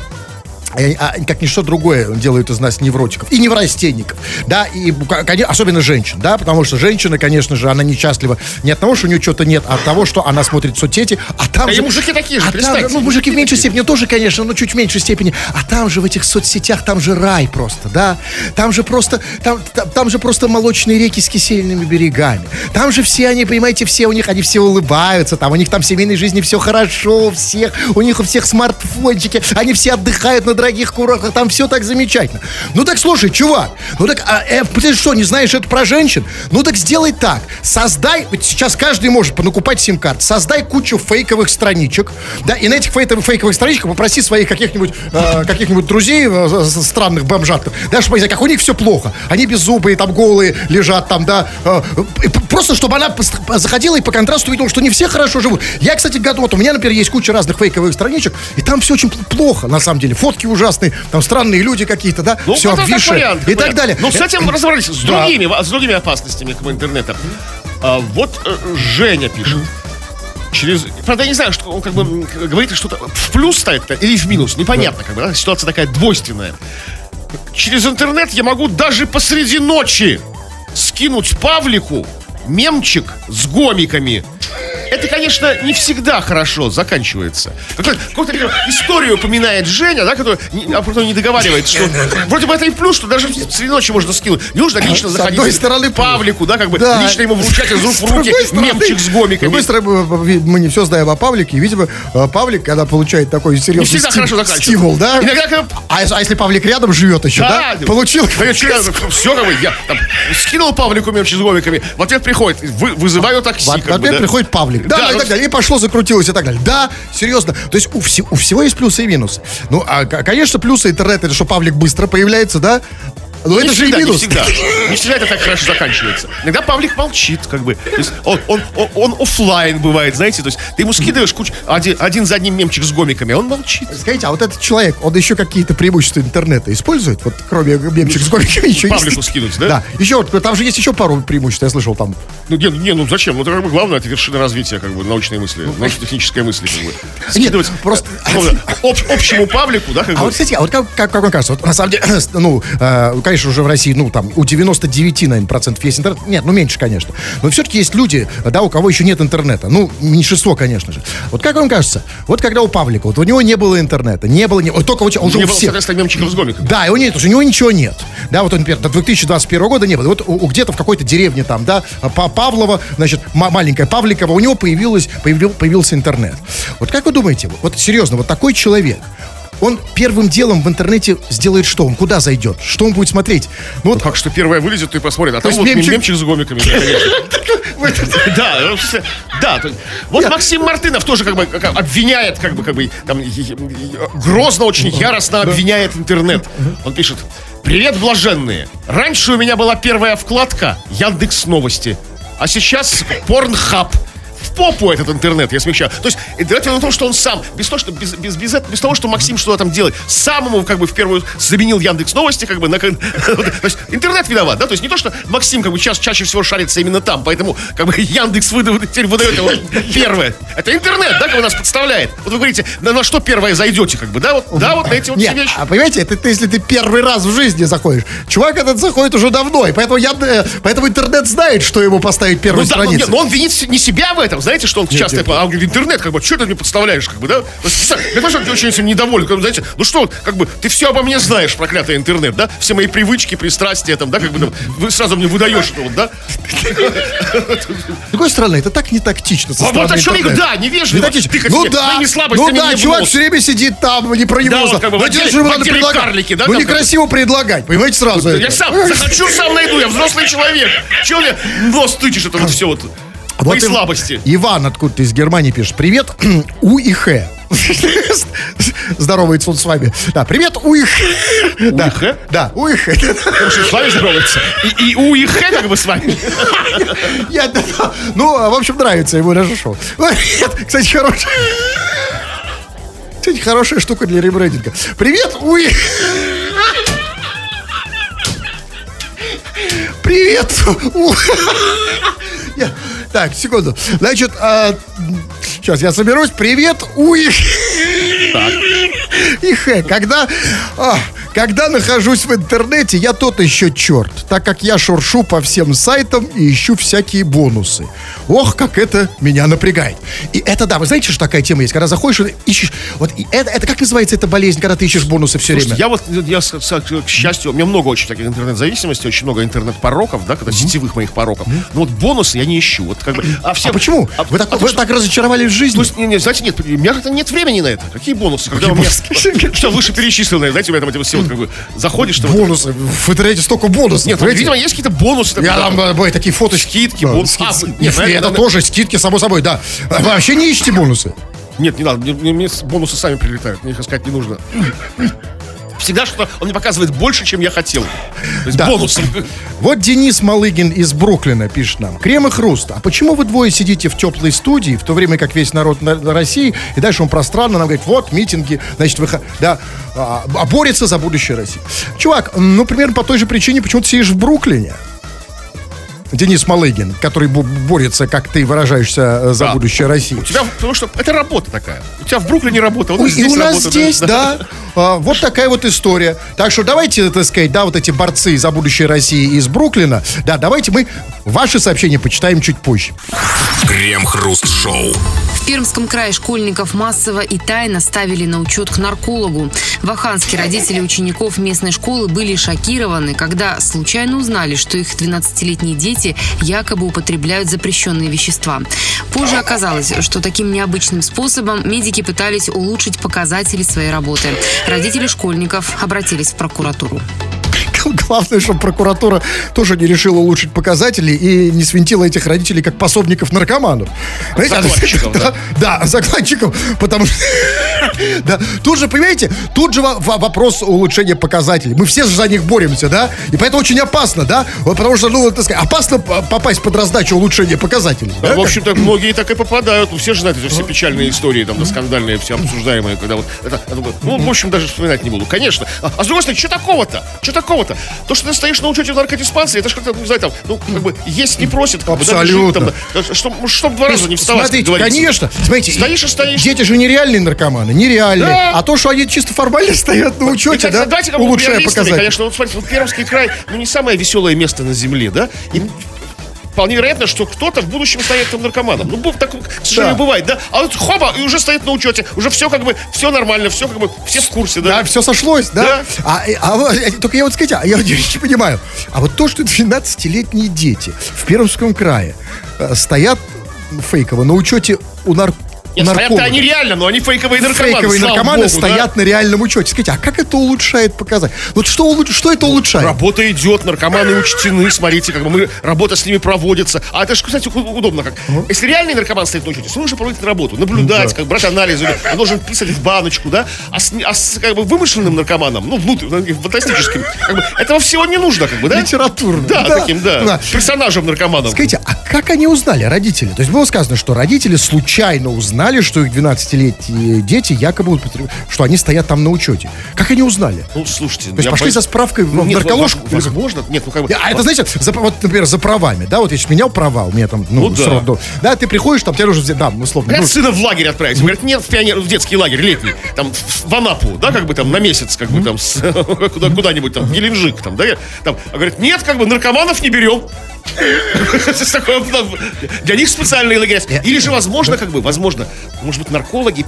как ничто другое делают из нас невротиков и неврастенников, да, и особенно женщин, да, потому что женщина, конечно же, она несчастлива не от того, что у нее что-то нет, а от того, что она смотрит соцсети, а там и же... мужики такие же, а там ну, мужики в меньшей степени тоже, конечно, но чуть в меньшей степени, а там же в этих соцсетях, там же рай просто, да, там же просто, там, там, там же просто молочные реки с кисельными берегами, там же все они, понимаете, все у них, они все улыбаются, там у них там в семейной жизни все хорошо, у всех, у них у всех смартфончики, они все отдыхают на дорогих курортах, там все так замечательно. Ну так слушай, чувак, ну так, а, э, ты что, не знаешь это про женщин? Ну так сделай так, создай, сейчас каждый может понакупать сим-карт, создай кучу фейковых страничек, да, и на этих фейковых, фейковых страничках попроси своих каких-нибудь, э, каких-нибудь друзей э, странных бомжат, да, чтобы они, как у них все плохо, они беззубые, там голые лежат там, да, э, просто чтобы она заходила и по контрасту видела, что не все хорошо живут. Я, кстати, готов, вот у меня, например, есть куча разных фейковых страничек, и там все очень пл- плохо, на самом деле, фотки ужасные, там странные люди какие-то, да, Ну, все обвисшее вариант, и так вариант. далее. Ну, с этим разобрались. С Да. другими, с другими опасностями как интернета. А, вот э, Женя пишет. Через... Правда, я не знаю, что он как бы говорит что-то в плюс ставит или в минус. Непонятно, как бы, да? Ситуация такая двойственная. Через интернет я могу даже посреди ночи скинуть Павлику мемчик с гомиками. Это, конечно, не всегда хорошо заканчивается. Какую-то историю упоминает Женя, да, которая не, а потом не договаривает, что вроде бы это и плюс, что даже среди ночи можно скинуть. Не нужно лично С заходить одной стороны. Павлику, да, как бы Да. лично ему вручать из рук в С руки стороны- мемчик с С гомиками. другой стороны, мы- мы не все знаем о Павлике. Видимо, э, Павлик, когда получает такой серьезный стим- стимул, да? Иногда, когда А, если- а если Павлик рядом живет еще, да? Получил. все, как бы, я там, скинул Павлику мемчик с гомиками, в ответ приходит, вы- вызываю такси. В как бы, ответ да. приходит Павлик. Да, Да, и ну, так далее. И пошло, закрутилось и так далее. Да, серьезно. То есть у, все- у всего есть плюсы и минусы. Ну, а, конечно, плюсы интернета, это что Павлик быстро появляется, да? Но Не это же и всегда, не минус. всегда. Не всегда это так хорошо заканчивается. Иногда Павлик молчит, как бы. То есть он, он, он, он оффлайн бывает, знаете. То есть ты ему скидываешь кучу, один, один за одним мемчик с гомиками, а он молчит. Скажите, а вот этот человек, он еще какие-то преимущества интернета использует? Вот кроме мемчик с комиками еще Павлику есть? скинуть, да? Да. Еще там же есть еще пару преимуществ, я слышал там. Ну, не, не, ну зачем? Ну, это как бы главное, это вершина развития, как бы, научной мысли, научно-технической мысли, как бы. Скидывать просто- э, ну, об- общему Павлику, да, как А бы. вот, кстати, а вот как, как, как вам кажется, вот на самом деле, ну, э, конечно, уже в России, ну, там, у 99, наверное, процентов есть интернет. Нет, ну, меньше, конечно. Но все-таки есть люди, да, у кого еще нет интернета. Ну, меньшинство, конечно же. Вот как вам кажется, вот когда у Павлика, вот у него не было интернета, не было, не, вот только вот он же не у было, всех. соответственно, мемчиков с гомиками. Да, его нет, у него ничего нет. Да, вот, он, например, до 2021 года не было. Вот у, у где-то в какой-то деревне там, да, Па- Павлова, значит, ма- маленькая Павликова, у него появилось, появил, появился интернет. Вот как вы думаете, вот серьезно, вот такой человек, он первым делом в интернете сделает что? Он куда зайдет? Что он будет смотреть? Ну вот Как что первое вылезет, и посмотрит. А там есть вот мемчик- мемчик с гомиками. да, ну, да. то Вот Максим Мартынов тоже как бы обвиняет, как бы, как бы, там, грозно очень яростно обвиняет интернет. Он пишет, привет, блаженные. Раньше у меня была первая вкладка Яндекс Новости, а сейчас Порнхаб. Попу этот интернет, я смягчаю. То есть, и дело в том, что он сам, без того, что, без, без, без, без того, что Максим что-то там делает, самому, как бы, в первую заменил Яндекс Новости, как бы, на, то есть, интернет виноват, да, то есть, не то, что Максим, как бы, ча- чаще всего шарится именно там, поэтому, как бы, Яндекс выдает, теперь выдает его первое. Это интернет, да, как бы нас подставляет. Вот вы говорите, на, на что первое зайдете, как бы, да, вот, да, вот на эти вот все Нет, вещи. а понимаете, это ты, если ты первый раз в жизни заходишь. Чувак этот заходит уже давно, и поэтому, я, э, поэтому интернет знает, что ему поставить Ну, первую да, ну, страницу. нет, но он винит не себя в этом, знаете, что он часто, нет. а он говорит, интернет, как бы, что ты мне подставляешь, как бы, да? Я понимаю, что очень этим недоволен, как бы, знаете, ну что, как бы, ты все обо мне знаешь, проклятый интернет, да? Все мои привычки, пристрастия, там, да, как бы, там, вы сразу мне выдаешь это вот, да? С другой стороны, это так не тактично. со А вот о чем я говорю, да, невежливо. Не тактично. Ну да, ну да, в чувак все время сидит там, не про него. Да, в Ну, же в надо предлагать. карлики, да, Ну некрасиво предлагать, понимаете, сразу. Я сам захочу, сам найду, я взрослый человек. Чего мне нос тычешь, это вот все вот, мои и- слабости. Иван откуда-то из Германии пишет. Привет, У и Х. Здоровается он с вами. Да, привет, У и Х. Да? Да, У и Х. Потому что с вами здоровается. И, и у, как бы с вами. Я. Ну, в общем, нравится ему наше шоу. Кстати, хорошая. Кстати, хорошая штука для ребрендинга. Привет, Уи. Привет, У. Я- Так, секунду. Значит, а, сейчас я соберусь. Привет, Уих. И Хэ, когда, а, когда нахожусь в интернете, я тот еще черт, так как я шуршу по всем сайтам и ищу всякие бонусы. Ох, как это меня напрягает. И это, да, вы знаете, что такая тема есть? Когда заходишь и ищешь, вот и это, это как называется эта болезнь, когда ты ищешь бонусы все Слушайте, время? я вот, я, к счастью, у меня много очень таких интернет-зависимостей, очень много интернет-пороков, да, когда сетевых моих пороков. Но вот бонусы я не ищу. Вот как бы, а, все, А почему? А, вы так, а вы что- так разочаровались в жизни? То есть, не, не, знаете, нет, у меня нет времени на это. Какие бонусы? Когда Какие у меня, бонусы? что выше перечисленное, знаете, у меня там эти все как бы заходишь, что вот- бонусы. В интернете столько бонусов. Нет, ну, видимо, есть какие-то бонусы. там, Я да, там, э, бывают такие фоточки. Скидки, Да, бонусы. скид- А, скид- нет, это надо- тоже скидки, само собой, да. Вы вообще не ищете бонусы? Нет, не надо, мне- мне бонусы сами прилетают, мне их искать не нужно. Всегда что он мне показывает больше, чем я хотел. То есть Да. бонусы. Вот Денис Малыгин из Бруклина пишет нам. Крем и хруст. А почему вы двое сидите в теплой студии, в то время как весь народ на, на России, и дальше он пространно нам говорит, вот, митинги, значит, вы, да, а, а борется за будущее России. Чувак, ну, примерно по той же причине, почему ты сидишь в Бруклине. Денис Малыгин, который бо- борется, как ты выражаешься, э, за Да. будущее России. У тебя, потому что это работа такая. У тебя в Бруклине работа, у Ой, нас и здесь у нас работа, здесь, да. А, вот такая вот история. Так что давайте, так сказать, да, вот эти борцы за будущее России из Бруклина, да, давайте мы ваши сообщения почитаем чуть позже. Крем-хруст-шоу. В Пермском крае школьников массово и тайно ставили на учет к наркологу. В Аханске родители учеников местной школы были шокированы, когда случайно узнали, что их 12-летние дети якобы употребляют запрещенные вещества. Позже оказалось, что таким необычным способом медики пытались улучшить показатели своей работы. Родители школьников обратились в прокуратуру. Главное, чтобы прокуратура тоже не решила улучшить показатели и не свинтила этих родителей как пособников наркоманов. Закладчиков, да, да, закладчиков, потому что... Да, тут же, понимаете, тут же во- во- вопрос улучшения показателей. Мы все же за них боремся, да? И поэтому очень опасно, да? Вот Потому что, ну, вот, так сказать, опасно попасть под раздачу улучшения показателей. Да, да, в общем-то, многие так и попадают. Ну, Все же знают эти все печальные истории, там, да, скандальные, все обсуждаемые, когда вот это, это, ну, в общем, даже вспоминать не буду. Конечно. А, а с другой стороны, что такого-то? Что такого-то? То, что ты стоишь на учете в наркодиспансере, это же как-то, ну, знаете, там, ну, как бы, есть не просит, как бы, да, Абсолютно. там, да, что, чтобы два раза не вставать, Смотрите, конечно. Смотрите, Стоишь и стоишь. Дети же нереальные наркоманы, нереальные. Да. А то, что они чисто формально стоят на И, учете, кстати, да, давайте улучшая показатели. Конечно, вот смотрите, вот Пермский край, ну, не самое веселое место на земле, да? И вполне вероятно, что кто-то в будущем станет там наркоманом. Ну, так, к сожалению, Да. бывает, да? А вот хоба, и уже стоит на учете, уже все как бы, все нормально, все как бы, все в курсе, да? Да, все сошлось, да? Да. А, а э, только я вот скажите, а я вот не понимаю. А вот то, что 12-летние дети в Пермском крае э, стоят фейково на учете у, нар... Нет, нарколога. они реально, но они фейковые наркоманы. Фейковые наркоманы богу, да? стоят на реальном учете. Скажите, а как это улучшает показать? Вот что, улуч- что это улучшает? Работа идет, наркоманы учтены, смотрите, как бы мы, работа с ними проводится. А это же, кстати, удобно как. Если реальный наркоман стоит на учете, нужно проводить работу, наблюдать, как брать анализы, он должен писать в баночку, да? А с, а с, как бы вымышленным наркоманом, ну, внутрь, фантастическим, как бы, этого всего не нужно, как бы, да? Литературно. Да, таким, да. Персонажем наркоманом. Скажите, а как они узнали, родители? То есть было сказано, что родители случайно узнали, что их 12-летние дети якобы, что они стоят там на учете. Как они узнали? Ну, слушайте, То есть я пошли боюсь- за справкой в, Ну, нет, воз- Возможно, нет, ну как бы. А это, знаете, за- вот, например, за правами, да, вот я сейчас менял права, у меня там, ну, Ну да. да. ты приходишь, там, тебе нужно взять, да, условно, Говорят, ну, сына в лагерь отправить. Говорят, нет, в, пионер, в детский лагерь летний. Там в, Анапу, да, как бы там на месяц, как бы там куда-нибудь там, в Геленджик, там, да. Там, а говорят, нет, как бы наркоманов не берем. Для них специальные лагеря. Или же, возможно, как бы, возможно, может быть, наркологи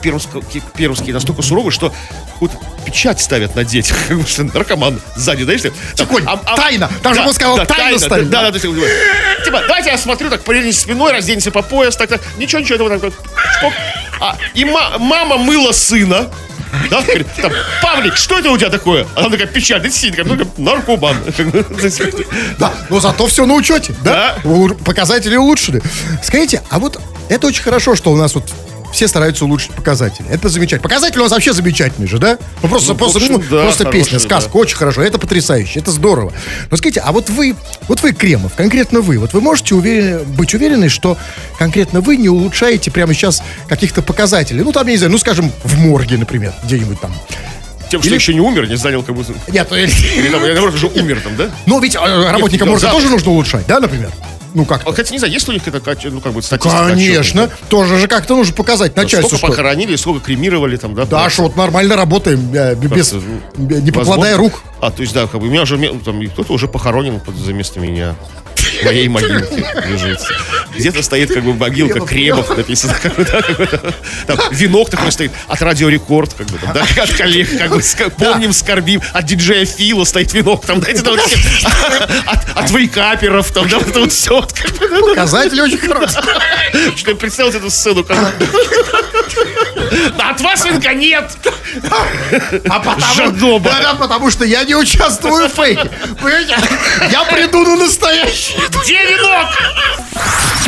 пермские настолько суровы, что какую-то печать ставят на детях, как бы, что наркоман сзади, знаешь, Тихонь, а- а- тайна. Там же он сказал, да, тайно ставить, Да, да, Типа, давайте я смотрю, так повернись спиной, разденься по пояс, так, так. Ничего, ничего, этого так. А, и ма- мама мыла сына. Да, говорит, там, Павлик, что это у тебя такое? А там такая печаль, да, сидит, как ну, как наркоман. да, но зато все на учете, да? Да. Показатели улучшены. Скажите, а вот это очень хорошо, что у нас вот все стараются улучшить показатели. Это замечательно. Показатели у нас вообще замечательные же, да? Ну, просто, Ну, просто, общем, ну, да, просто хорошие, песня, сказка, да. очень хорошо. Это потрясающе, это здорово. Но скажите, а вот вы, вот вы, Кремов, конкретно вы, вот вы можете уверен- быть уверены, что конкретно вы не улучшаете прямо сейчас каких-то показателей? Ну, там, я не знаю, ну, скажем, в морге, например, где-нибудь там. Тем, что Или- еще не умер, не занял как бы... Нет, ну, Или я наоборот, уже умер там, да? ну, ведь э, работникам Нет, морга тоже нужно улучшать, да, например? Ну как А, Хотя не знаю, есть у них это, ну, как бы, статистика? Конечно. отчетная? Тоже же как-то нужно показать начальству, Сколько что... похоронили, сколько кремировали там, да? Да, что вот нормально работаем, э, без, б- не покладая Возможно. рук. А, то есть, да, как бы у меня уже там, кто-то уже похоронен за место меня. В моей могилке лежит. Где-то стоит как бы могилка Кремов написано. Как бы, да, как бы, да. Там венок такой стоит от Радио Рекорд, как бы, там, да, от коллег, как бы, ска- помним, скорбим. От диджея Фила стоит венок, там, знаете, там, все- от, от вейкаперов, там, да, вот это вот все. Как бы, да, Показатель очень хороший. что представить эту сцену, как Да от вас венка нет! А потому, Жадоба. да, да, потому что я не участвую в фейке. Понимаете? Я приду на настоящий. Венок?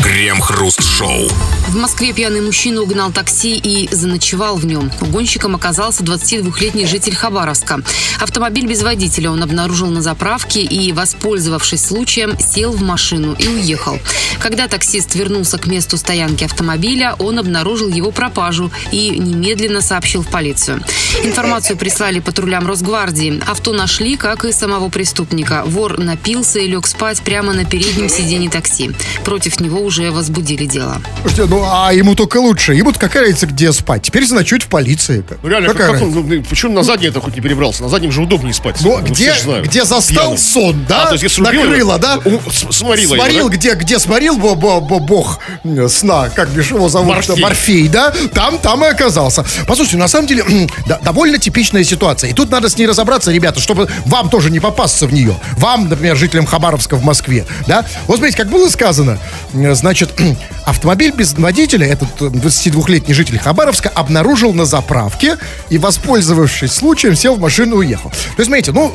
Крем-хруст-шоу. В Москве пьяный мужчина угнал такси и заночевал в нем. Угонщиком оказался 22-летний житель Хабаровска. Автомобиль без водителя он обнаружил на заправке и, воспользовавшись случаем, сел в машину и уехал. Когда таксист вернулся к месту стоянки автомобиля, он обнаружил его пропажу и немедленно сообщил в полицию. Информацию прислали патрулям Росгвардии. Авто нашли, как и самого преступника. Вор напился и лег спать прямо на переднем сиденье такси. Против него уже возбудили дело. Слушайте, ну а ему только лучше. Ему-то какая разница, где спать. Теперь заночует в полиции. Ну реально, как, Какая как он, ну, почему на заднее это хоть не перебрался? На заднем же удобнее спать. Ну, Ну, где, где застал Пьяный. сон, да? А, то есть, если убил Накрыло, да? у- с- сморило его, Сморил, да? где, где сморил бо, бо- бо- бог э, сна, как бишь его зовут? Морфей. Морфей, да? Там, там и оказался. Послушайте, на самом деле, да, довольно типичная ситуация. И тут надо с ней разобраться, ребята, чтобы вам тоже не попасться в нее. Вам, например, жителям Хабаровска в Москве, да? Вот смотрите, как было сказано, э, значит, автомобиль без водителя, этот э, 22-летний житель Хабаровска, обнаружил на заправке и, воспользовавшись случаем, сел в машину и уехал. То есть, смотрите, ну,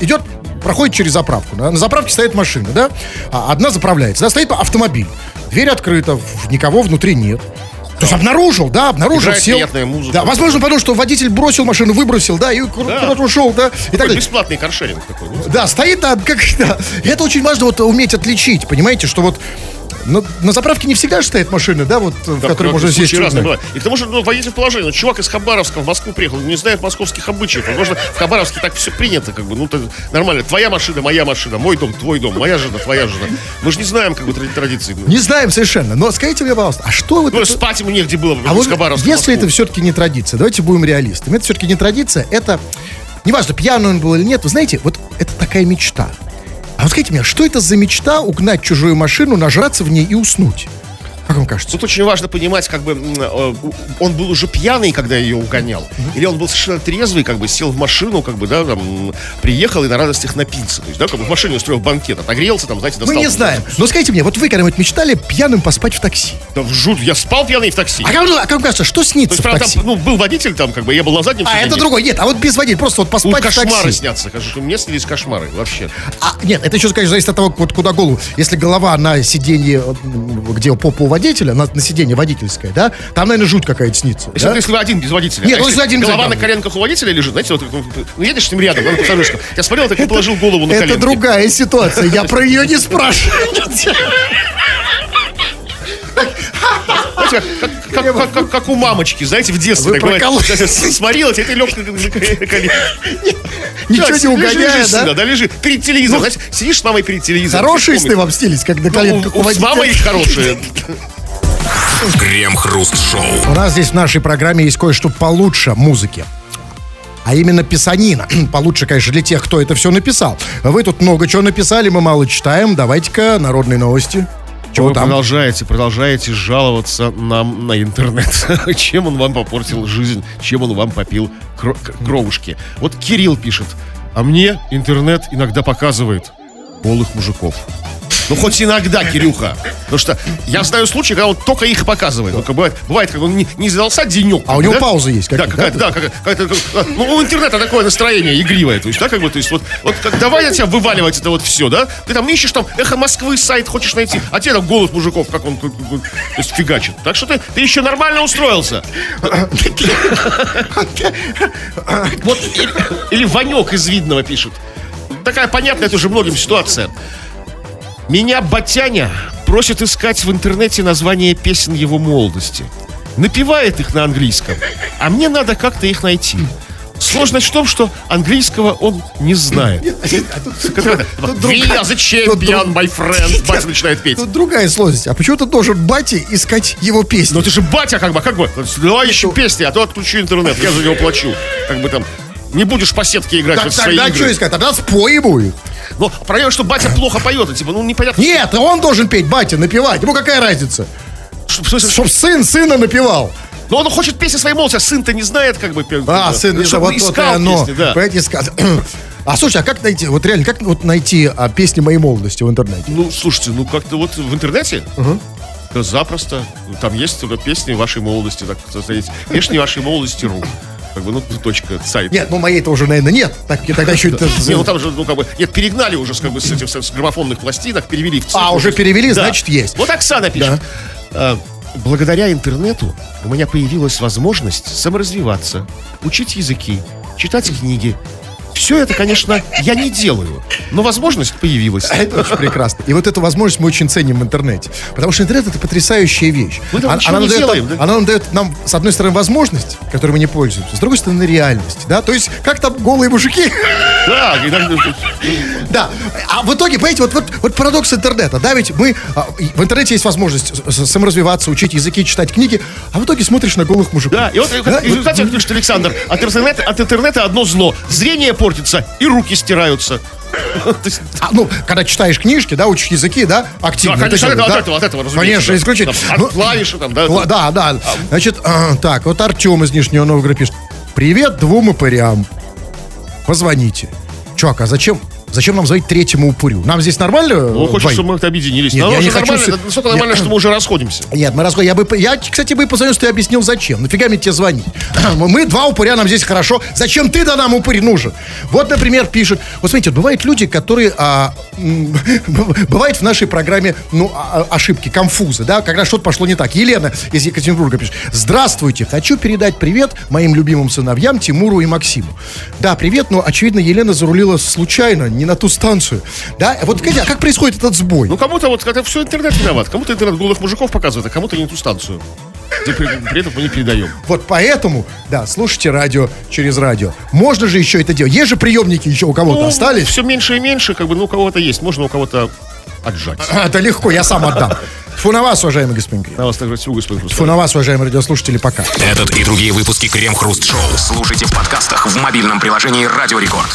идет проходит через заправку. да, На заправке стоит машина, да? А одна заправляется, да, стоит автомобиль. Дверь открыта, никого внутри нет. То есть обнаружил, да, обнаружил, Играет сел. приятная музыка. Да, возможно, потому что водитель бросил машину, выбросил, да, и ку- Да. куда-то ушел, да, и так Такой далее. бесплатный каршеринг такой. Да, стоит, да, как, да. И это очень важно вот уметь отличить, понимаете, что вот на, на заправке не всегда же стоит машина, да, вот, в Да, которой как можно сесть. И к тому же, ну, водитель положения, ну, чувак из Хабаровска в Москву приехал, не знает московских обычаев. Возможно, в Хабаровске так все принято, как бы, ну, так нормально. Твоя машина, моя машина, мой дом, твой дом, моя жена, твоя жена. Мы же не знаем, как бы, тради- традиций. Не знаем совершенно, но скажите мне, пожалуйста, а что вот Ну, это- спать ему негде было бы А вот Хабаровска в если это все-таки не традиция, давайте будем реалистами. Это все-таки не традиция, это, неважно, пьяный он был или нет, вы знаете, вот это такая мечта. А вот скажите мне, что это за мечта угнать чужую машину, нажраться в ней и уснуть? Как вам кажется? Тут очень важно понимать, как бы э, он был уже пьяный, когда ее угонял, или он был совершенно трезвый, как бы сел в машину, как бы, да, там, приехал и на радостях напился. То есть, да, как бы в машине устроил банкет, отогрелся, там, знаете, Мы достал. не знаем. Но скажите мне, вот вы когда-нибудь мечтали пьяным поспать в такси? Да в жут, я спал пьяный в такси. А как, а как вам кажется, что То снится есть, в такси? там, ну, был водитель там, как бы, я был на заднем а, сиденье. это другой. Нет, а вот без водителя, просто вот Ну, поспать в кошмары такси. снятся, конечно, мне снились кошмары, вообще. А, нет, это еще, конечно, зависит от того, вот куда голову. Если голова на сиденье, м, где попа у водителя, на, на сиденье водительское, да, там, наверное, жуть какая-то снится. Если, да? если вы один без водителя. Нет, а ну, если один голова на коленках у водителя лежит, знаете, вот, ну, ну, едешь с ним рядом, на пассажирском. Я смотрел, так и положил голову на Это коленки. другая ситуация, я про нее не спрашиваю. Знаете, как, как, как, как- как- как у мамочки, знаете, в детстве. Сморила, тебе ты лег на колени. Ничего Да, не лежи, угоняя, да? да, лежи. Перед телевизором, знаете, сидишь с мамой перед телевизором. Хорошие сны вам снились, как на коленках Ну, у у- С мамой хорошие. Крем-хруст-шоу. У нас здесь в нашей программе есть кое-что получше музыки. А именно писанина. Получше, конечно, для тех, кто это все написал. Вы тут много чего написали, мы мало читаем. Давайте-ка народные новости. Чего Вы там? продолжаете, продолжаете жаловаться нам на интернет. чем он вам попортил жизнь, чем он вам попил кро- кровушки. Вот Кирилл пишет, а мне интернет иногда показывает голых мужиков. Ну, хоть иногда, Кирюха. Потому что я знаю случаи, когда он только их показывает. Ну, как бывает, бывает, как он не, не задался денек. А у него да? паузы есть Да, какие-то, какая-то, да, какая- какая-то, как- ну, у интернета такое настроение игривое, то есть, да, как бы, то есть, вот, вот как, давай на тебя вываливать это вот все, да? Ты там ищешь там эхо Москвы сайт хочешь найти, а тебе там голос мужиков, как он, как- то есть, фигачит. Так что ты, ты еще нормально устроился. Вот, или, или Ванек из Видного пишет. Такая понятная тоже многим ситуация. Меня Батяня просит искать в интернете название песен его молодости. Напевает их на английском, а мне надо как-то их найти. Сложность в том, что английского он не знает. Are the champion, my friend. Батя начинает петь. Тут другая сложность. А почему ты должен бате искать его песни? Но ты же батя, как бы, как бы. Давай ищи песни, а то отключу интернет, я за него плачу. Как бы там. Не будешь по сетке играть Так в свои тогда игры. что искать? Тогда спой ему их. Но проблема, что батя плохо поет, и типа, ну непонятно. Нет, он должен петь, батя, напевать. Ему какая разница? что- в смысле, Чтоб сын сына напевал. Но он хочет песни своей молодости, а сын-то не знает, как бы. А, да. сын, не Чтобы вот, вот оно. песни, да. Понимаете, искал. А слушай, а как найти, вот реально, как вот найти а, песни моей молодости в интернете? Ну, слушайте, ну как-то вот в интернете да запросто. Там есть туда песни вашей молодости, так сказать. Песни вашей молодости ру. Как бы, ну, точка, сайт. Нет, ну моей-то уже, наверное, нет. Так, я тогда еще это... Не, ну там же, ну, как бы, нет, перегнали уже, с, как бы, с этих с граммофонных пластинок, перевели в. А, уже перевели, значит, есть. Вот Оксана пишет. «А, Благодаря интернету у меня появилась возможность саморазвиваться, учить языки, читать книги. Все это, конечно, я не делаю, но возможность появилась. А Это очень прекрасно. И вот эту возможность мы очень ценим в интернете. Потому что интернет это потрясающая вещь. Мы Она- она, не дает делаем, нам, да? она нам дает нам, с одной стороны, возможность, которой мы не пользуемся, с другой стороны, реальность. Да? То есть, как там голые мужики. Да, и так, Да. А в итоге, понимаете, вот, вот, вот парадокс интернета. Да, ведь мы... а, и в интернете есть возможность саморазвиваться, учить языки, читать книги, а в итоге смотришь на голых мужиков. Да, и вот Да, как пишет Александр, от интернета, от интернета одно зло. Зрение портится и руки стираются. А, ну, когда читаешь книжки, да, учишь языки, да, активно. Да, конечно, это делаешь, от этого, от этого, разумеется, Конечно, да. исключить. Там, от клавиши там, да. Да, да. Значит, а, так, вот Артем из Нижнего Новгорода пишет. Привет двум упырям. Позвоните. Чувак, а зачем, зачем нам звонить третьему упырю? Нам здесь нормально? Хочет, двоим? чтобы мы объединились. Нет, я не хочу нормально, это настолько нормально, что мы уже расходимся. Нет, мы расходим. Я, бы, я, кстати, бы позвонил, что ты объяснил, зачем. Нафига мне тебе звонить? Мы два упыря, нам здесь хорошо. Зачем ты да нам упырь нужен? Вот, например, пишет. Вот смотрите, бывают люди, которые... а, бывает в нашей программе ну, а- а- ошибки, конфузы, да, когда что-то пошло не так. Елена из Екатеринбурга пишет. Здравствуйте, хочу передать привет моим любимым сыновьям Тимуру и Максиму. Да, привет, но, очевидно, Елена зарулила случайно, не на ту станцию. Да, вот скажите, а как происходит этот сбой? Ну, кому-то вот это все интернет виноват. Кому-то интернет голых мужиков показывает, а кому-то не ту станцию. При, при этом мы не передаем. Вот поэтому, да, слушайте радио через радио. Можно же еще это делать. Есть же приемники еще у кого-то остались. Все меньше и меньше, как бы, ну, у кого-то есть. Можно у кого-то отжать. А, Это легко, я сам отдам. Фу на вас, уважаемый господин Грин. На вас также всего, господин Фу Хрусталев. на вас, уважаемые радиослушатели, пока. Этот и другие выпуски Крем Хруст Шоу слушайте в подкастах в мобильном приложении Радио Рекорд.